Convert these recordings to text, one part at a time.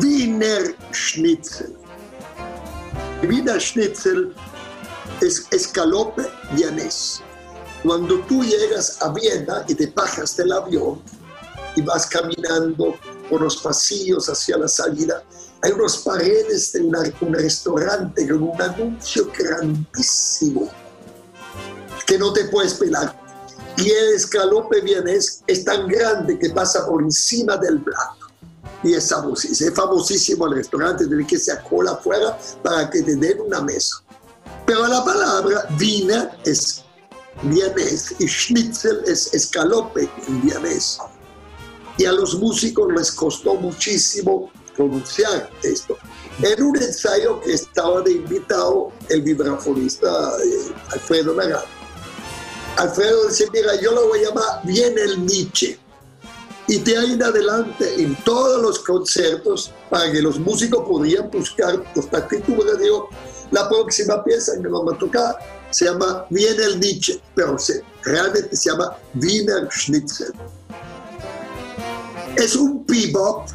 Wiener Schnitzel. Wiener Schnitzel es escalope vienés. Cuando tú llegas a Viena y te bajas del avión y vas caminando por los pasillos hacia la salida, hay unas paredes de un restaurante con un anuncio grandísimo que no te puedes pelar. Y el escalope vienés es tan grande que pasa por encima del plato. Y es famosísimo, es famosísimo el restaurante, tiene que se cola afuera para que te den una mesa. Pero la palabra vina es vienés y schnitzel es escalope en vienés. Y a los músicos les costó muchísimo pronunciar esto. En un ensayo que estaba de invitado el vibrafonista eh, Alfredo Nagar. Alfredo dice, mira, yo lo voy a llamar Viene el Nietzsche. Y de ahí en adelante, en todos los conciertos, para que los músicos podían buscar los partituras, digo, la próxima pieza que vamos a tocar se llama Viene el Nietzsche, pero se, realmente se llama Wiener Schnitzel. Es un bebop.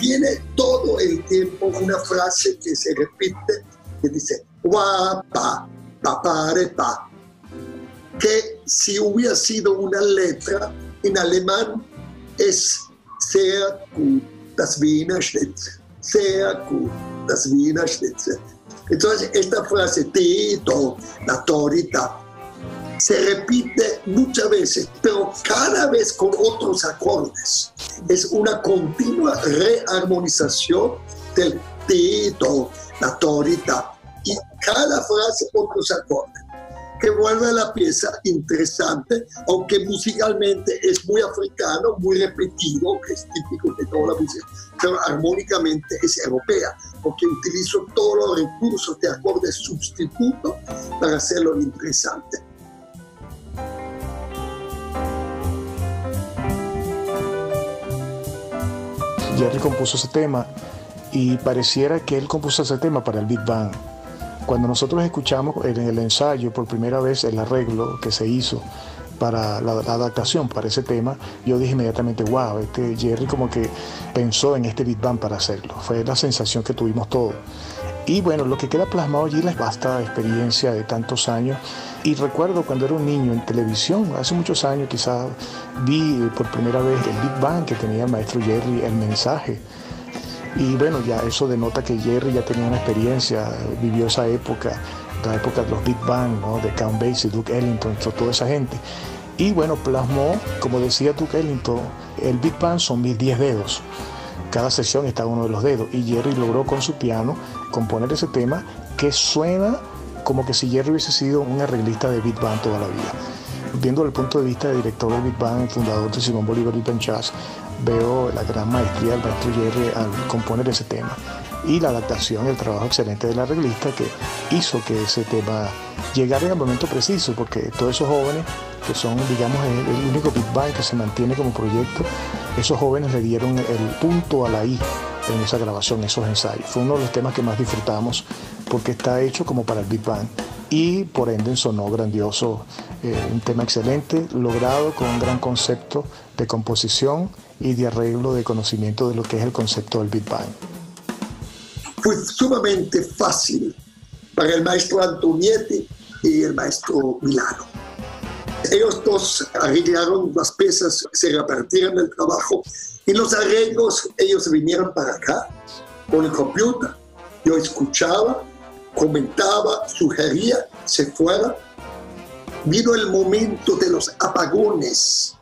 Tiene todo el tiempo una frase que se repite, que dice, guapa, papare, pa, que si hubiera sido una letra en alemán es sehr gut, das Wiener Schnitzel, sehr gut, das Wiener Schnitzel. Entonces, esta frase, Tito, la autorita, se repite muchas veces, pero cada vez con otros acordes. Es una continua rearmonización del Tito, la autorita, y cada frase otros acordes que vuelve a la pieza interesante, aunque musicalmente es muy africano, muy repetido, que es típico de toda la música, pero armónicamente es europea, porque utilizo todos los recursos de acordes sustituto para hacerlo interesante. Jerry compuso ese tema y pareciera que él compuso ese tema para el Big Bang cuando nosotros escuchamos en el ensayo por primera vez el arreglo que se hizo para la, adaptación para ese tema, yo dije inmediatamente, wow, este Jerry como que pensó en este Big Bang para hacerlo. Fue la sensación que tuvimos todos. Y bueno, lo que queda plasmado allí es vasta experiencia de tantos años. Y recuerdo cuando era un niño en televisión, hace muchos años quizás vi por primera vez el Big Bang que tenía el maestro Jerry, el mensaje y bueno, ya eso denota que Jerry ya tenía una experiencia, vivió esa época, la época de los Big Bang, ¿no? de Count Basie, Duke Ellington, toda esa gente. Y bueno, plasmó, como decía Duke Ellington, el Big Bang son mis 10 dedos. Cada sesión está uno de los dedos. Y Jerry logró con su piano componer ese tema que suena como que si Jerry hubiese sido un arreglista de Big Bang toda la vida. Viendo el punto de vista del director del Big Bang, el fundador de Simón Bolívar y Jazz, veo la gran maestría del maestro Jerry al componer ese tema y la adaptación, el trabajo excelente de la arreglista que hizo que ese tema llegara en el momento preciso, porque todos esos jóvenes, que son, digamos, el, único Big Bang que se mantiene como proyecto, esos jóvenes le dieron el punto a la I en esa grabación, esos ensayos. Fue uno de los temas que más disfrutamos porque está hecho como para el Big Bang y por ende sonó grandioso, eh, un tema excelente, logrado con un gran concepto de composición y de arreglo de conocimiento de lo que es el concepto del Big Bang. Fue sumamente fácil para el maestro Antonietti y el maestro Milano. Ellos dos arreglaron las piezas, se repartieron el trabajo y los arreglos, ellos vinieron para acá con el computer. Yo escuchaba, comentaba, sugería, se fuera. Vino el momento de los apagones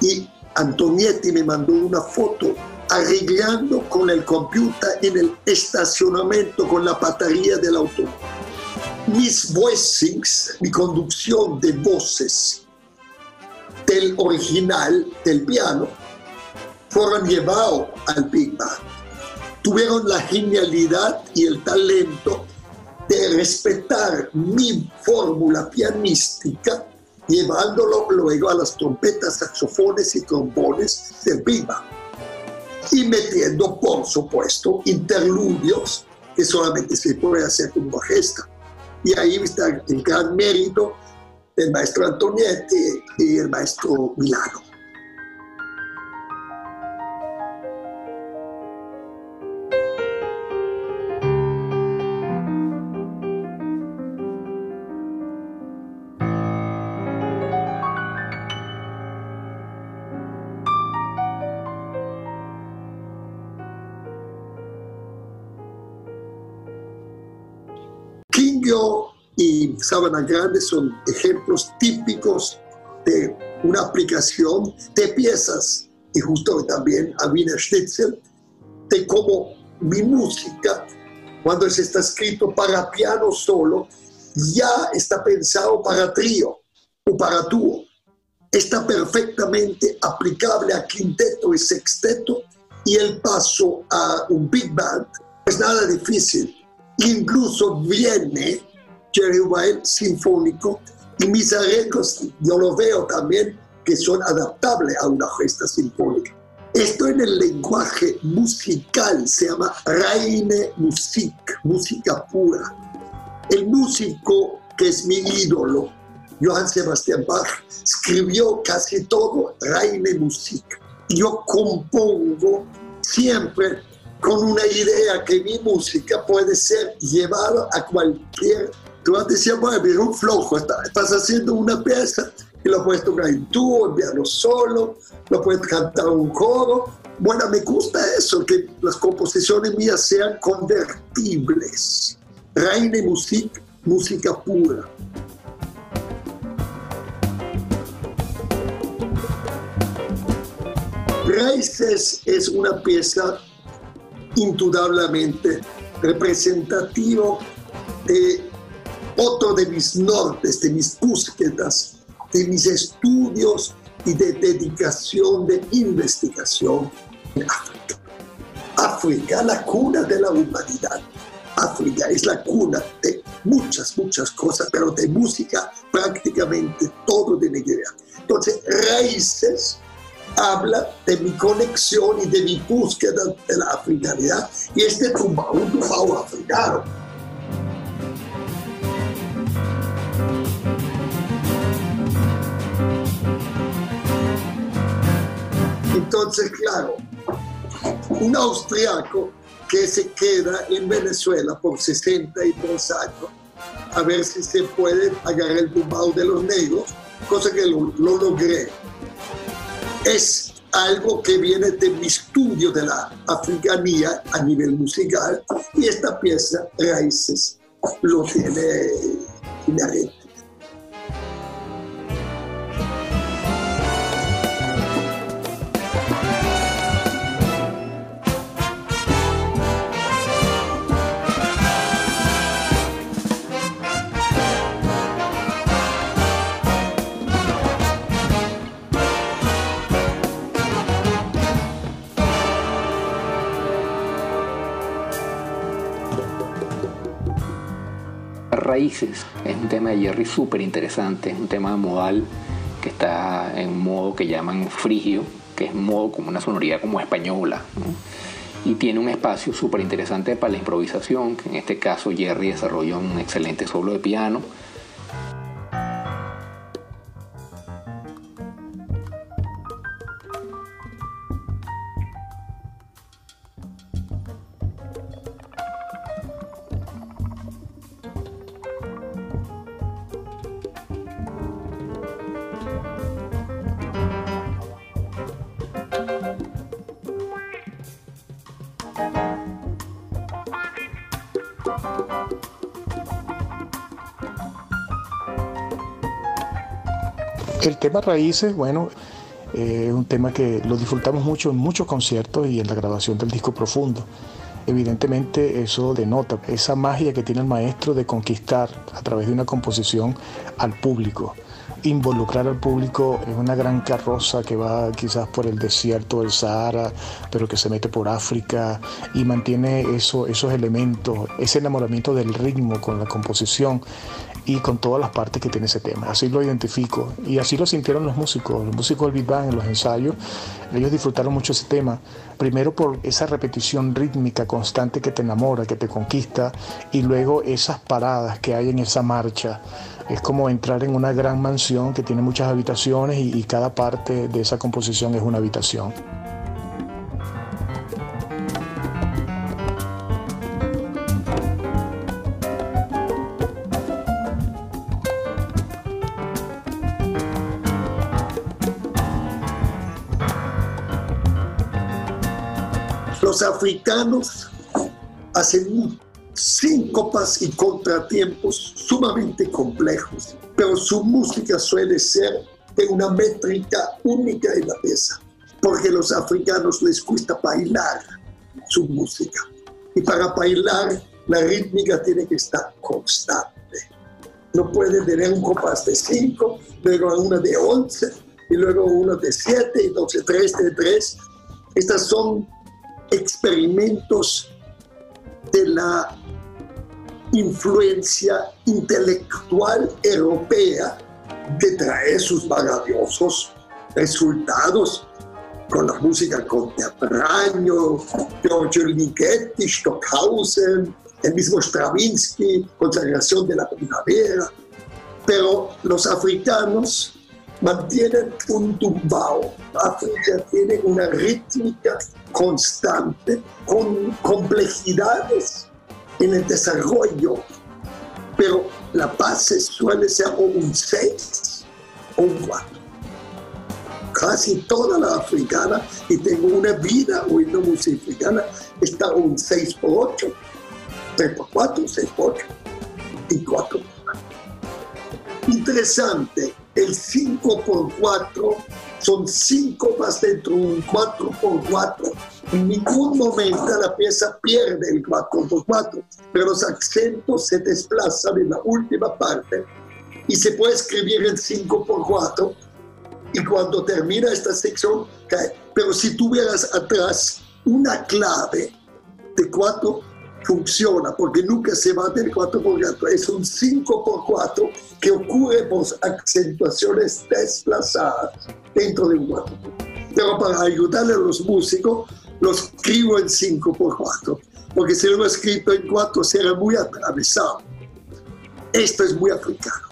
y Antonietti me mandó una foto arreglando con el computer en el estacionamiento con la batería del auto. Mis voicings, mi conducción de voces del original del piano, fueron llevados al Big Bang. Tuvieron la genialidad y el talento de respetar mi fórmula pianística llevándolo luego a las trompetas, saxofones y trombones Big Band. Y metiendo, por supuesto, interludios que solamente se puede hacer con orquesta. Y ahí está el gran mérito del maestro Antonietti y el maestro Milano. Y Sabana Grande son ejemplos típicos de una aplicación de piezas y justo también a Wiener Schnitzel de cómo mi música, cuando se está escrito para piano solo, ya está pensado para trío o para dúo. Está perfectamente aplicable a quinteto y sexteto y el paso a un big band es nada difícil. Incluso viene Jerry White sinfónico y mis arreglos yo lo veo también que son adaptables a una gesta sinfónica. Esto en el lenguaje musical se llama Reine Musik, música pura. El músico que es mi ídolo, Johann Sebastian Bach, escribió casi todo Reine Musik. Yo compongo siempre con una idea que mi música puede ser llevada a cualquier Tú antes decías, bueno, es un flojo, estás haciendo una pieza y lo puedes tocar en tú, en piano solo, lo puedes cantar un coro. Bueno, me gusta eso, que las composiciones mías sean convertibles. Reine Musik, música pura. Raíces es una pieza indudablemente representativa de otro de mis nortes, de mis búsquedas, de mis estudios y de dedicación de investigación en África. África, la cuna de la humanidad. África es la cuna de muchas, muchas cosas, pero de música prácticamente todo de Nigeria. Entonces, Raíces habla de mi conexión y de mi búsqueda de la africanidad y este tumbao, un tumbao africano Entonces, claro, un austriaco que se queda en Venezuela por 62 años, a ver si se puede agarrar el tumbao de los negros, cosa que lo, lo logré. Es algo que viene de mi estudio de la africanía a nivel musical y esta pieza, Raíces, lo tiene inherente. Raíces es un tema de Jerry súper interesante, es un tema modal que está en modo que llaman frigio, que es modo como una sonoridad como española. Y tiene un espacio súper interesante para la improvisación, que en este caso Jerry desarrolla un excelente solo de piano El tema Raíces, bueno, eh, es un tema que lo disfrutamos mucho en muchos conciertos y en la grabación del disco Profundo. Evidentemente eso denota esa magia que tiene el maestro de conquistar a través de una composición al público involucrar al público en una gran carroza que va quizás por el desierto del Sahara, pero que se mete por África y mantiene eso, esos elementos, ese enamoramiento del ritmo con la composición. Y con todas las partes que tiene ese tema. Así lo identifico y así lo sintieron los músicos, los músicos del Big Bang en los ensayos. Ellos disfrutaron mucho ese tema, primero por esa repetición rítmica constante que te enamora, que te conquista y luego esas paradas que hay en esa marcha. Es como entrar en una gran mansión que tiene muchas habitaciones y, y cada parte de esa composición es una habitación. Los africanos hacen síncopas y contratiempos sumamente complejos, pero su música suele ser de una métrica única en la pieza, porque a los africanos les gusta bailar su música. Y para bailar, la rítmica tiene que estar constante. No puede tener un compás de 5, luego una de 11, y luego una de 7, y entonces 3 de 3. Estas son experimentos de la influencia intelectual europea que trae sus maravillosos resultados con la música contemporánea, Giorgio Ligeti, Stockhausen, el mismo Stravinsky, Consagración de la Primavera. Pero los africanos mantienen un tumbao. África tiene una rítmica constante con complejidades en el desarrollo, pero la base suele ser un 6 o un 4. Casi toda la africana, y tengo una vida oyendo música africana, está un 6 por 8, 3 por 4, 6 por 8 y 4 por 4. Interesante, el 5 por 4 son 5 más dentro de un 4 por 4 En ningún momento la pieza pierde el 4 por 4 pero los acentos se desplazan en la última parte y se puede escribir en 5 por 4 y cuando termina esta sección cae. Pero si tuvieras atrás una clave de 4 funciona porque nunca se va del 4 por 4 es un 5 por 4 que ocurre por acentuaciones desplazadas dentro de un 4 Pero para ayudarle a los músicos, lo escribo en 5 por 4 porque si lo escrito en 4 será muy atravesado. Esto es muy africano.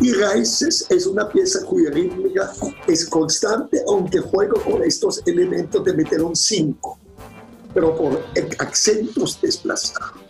Y Raíces es una pieza cuya rítmica es constante, aunque juego con estos elementos de meter un 5 pero por acentos desplazados.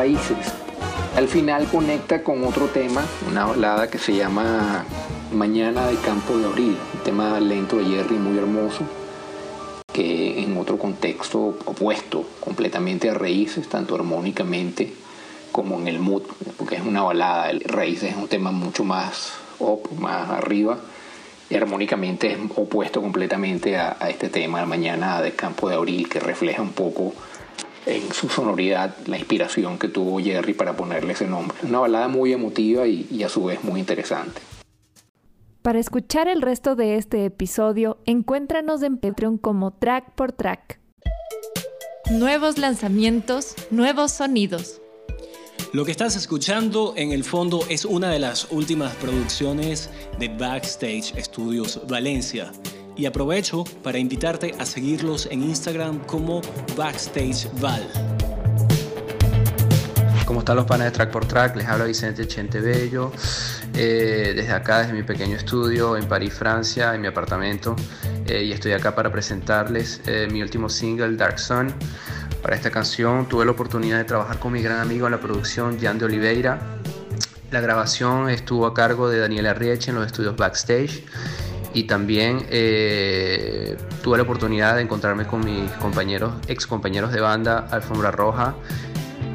Al final conecta con otro tema, una balada que se llama Mañana de Campo de Abril, un tema lento de Jerry muy hermoso, que en otro contexto opuesto completamente a Raíces, tanto armónicamente como en el mood, porque es una balada, Raíces es un tema mucho más up, más arriba, y armónicamente es opuesto completamente a, a este tema, Mañana de Campo de Abril, que refleja un poco en su sonoridad la inspiración que tuvo Jerry para ponerle ese nombre. Una balada muy emotiva y, y, a su vez muy interesante. Para escuchar el resto de este episodio, encuéntranos en Patreon como Track por Track. Nuevos lanzamientos, nuevos sonidos. Lo que estás escuchando en el fondo es una de las últimas producciones de Backstage Studios Valencia. Y aprovecho para invitarte a seguirlos en Instagram como Backstage Val. ¿Cómo están los panes de Track por Track? Les habla Vicente Chente Bello. Eh, desde acá, desde mi pequeño estudio en París, Francia, en mi apartamento. Eh, y estoy acá para presentarles eh, mi último single, Dark Sun. Para esta canción tuve la oportunidad de trabajar con mi gran amigo en la producción, Jan de Oliveira. La grabación estuvo a cargo de Daniela Rieche en los estudios Backstage y también eh, tuve la oportunidad de encontrarme con mis compañeros, ex compañeros de banda Alfombra Roja,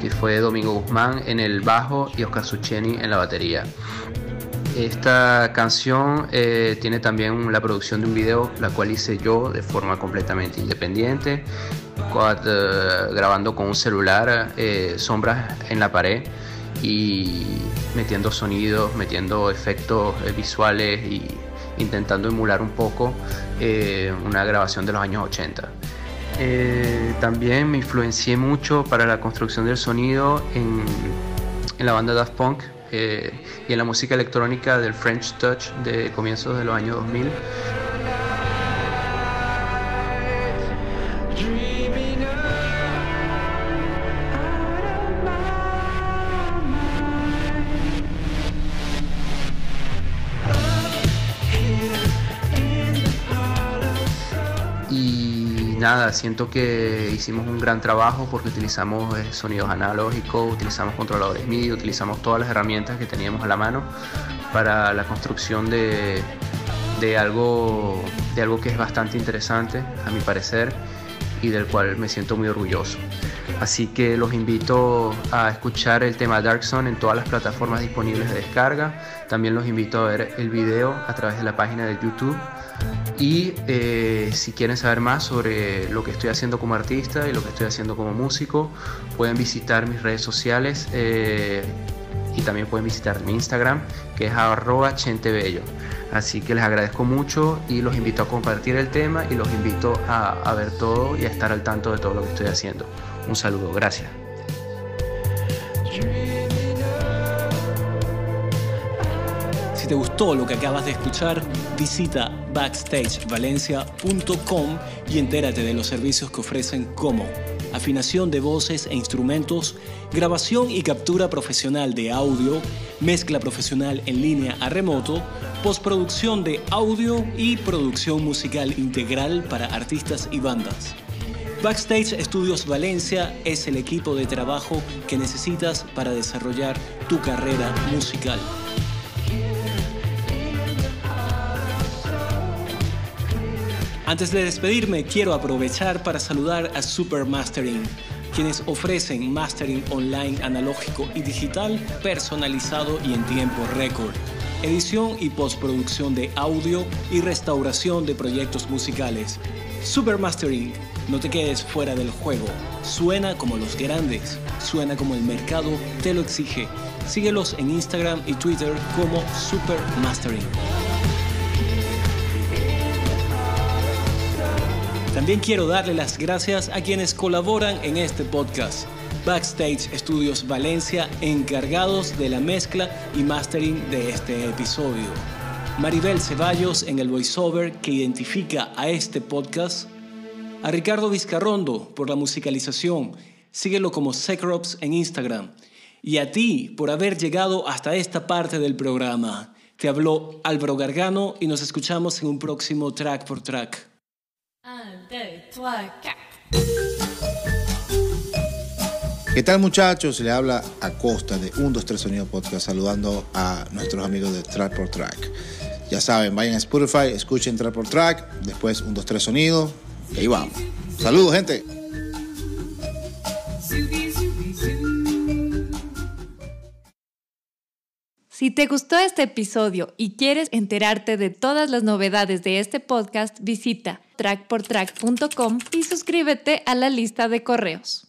que fue Domingo Guzmán en el bajo y Oscar Sucheni en la batería. Esta canción eh, tiene también la producción de un video, la cual hice yo de forma completamente independiente, eh, grabando con un celular, sombras en la pared y metiendo sonidos, metiendo efectos visuales y intentando emular un poco una grabación de los años 80. también me influencié mucho para la construcción del sonido en, en la banda Daft Punk, eh, y en la música electrónica del French Touch de comienzos de los años 2000. Nada, siento que hicimos un gran trabajo porque utilizamos eh, sonidos analógicos, utilizamos controladores MIDI, utilizamos todas las herramientas que teníamos a la mano para la construcción de, algo, de algo que es bastante interesante, a mi parecer, y del cual me siento muy orgulloso. Así que los invito a escuchar el tema Dark Zone en todas las plataformas disponibles de descarga. También los invito a ver el video a través de la página de YouTube y eh, si quieren saber más sobre lo que estoy haciendo como artista y lo que estoy haciendo como músico, pueden visitar mis redes sociales eh, y también pueden visitar mi Instagram, que es arroba chentebello. Así que les agradezco mucho y los invito a compartir el tema y los invito a, a ver todo y a estar al tanto de todo lo que estoy haciendo. Un saludo, gracias. Si te gustó lo que acabas de escuchar, visita backstagevalencia.com y entérate de los servicios que ofrecen como afinación de voces e instrumentos, grabación y captura profesional de audio, mezcla profesional en línea a remoto, postproducción de audio y producción musical integral para artistas y bandas. Backstage Studios Valencia es el equipo de trabajo que necesitas para desarrollar tu carrera musical. Antes de despedirme, quiero aprovechar para saludar a Super Mastering, quienes ofrecen mastering online analógico y digital personalizado y en tiempo récord, edición y postproducción de audio y restauración de proyectos musicales. Super Mastering, no te quedes fuera del juego. Suena como los grandes, suena como el mercado te lo exige. Síguelos en Instagram y Twitter como Super Mastering. También quiero darle las gracias a quienes colaboran en este podcast. Backstage Studios Valencia, encargados de la mezcla y mastering de este episodio. Maribel Ceballos en el voiceover que identifica a este podcast. A Ricardo Vizcarrondo por la musicalización. Síguelo como Secrops en Instagram. Y a ti por haber llegado hasta esta parte del programa. Te habló Álvaro Gargano y nos escuchamos en un próximo track por track. ¿Qué tal muchachos? Le habla a Costa de 1, 2, 3 Sonido Podcast saludando a nuestros amigos de Track por Track. Ya saben, vayan a Spotify, escuchen Track por Track, después 1, 2, 3 Sonido y ahí vamos. Saludos gente. Si te gustó este episodio y quieres enterarte de todas las novedades de este podcast, visita trackportrack.com y suscríbete a la lista de correos.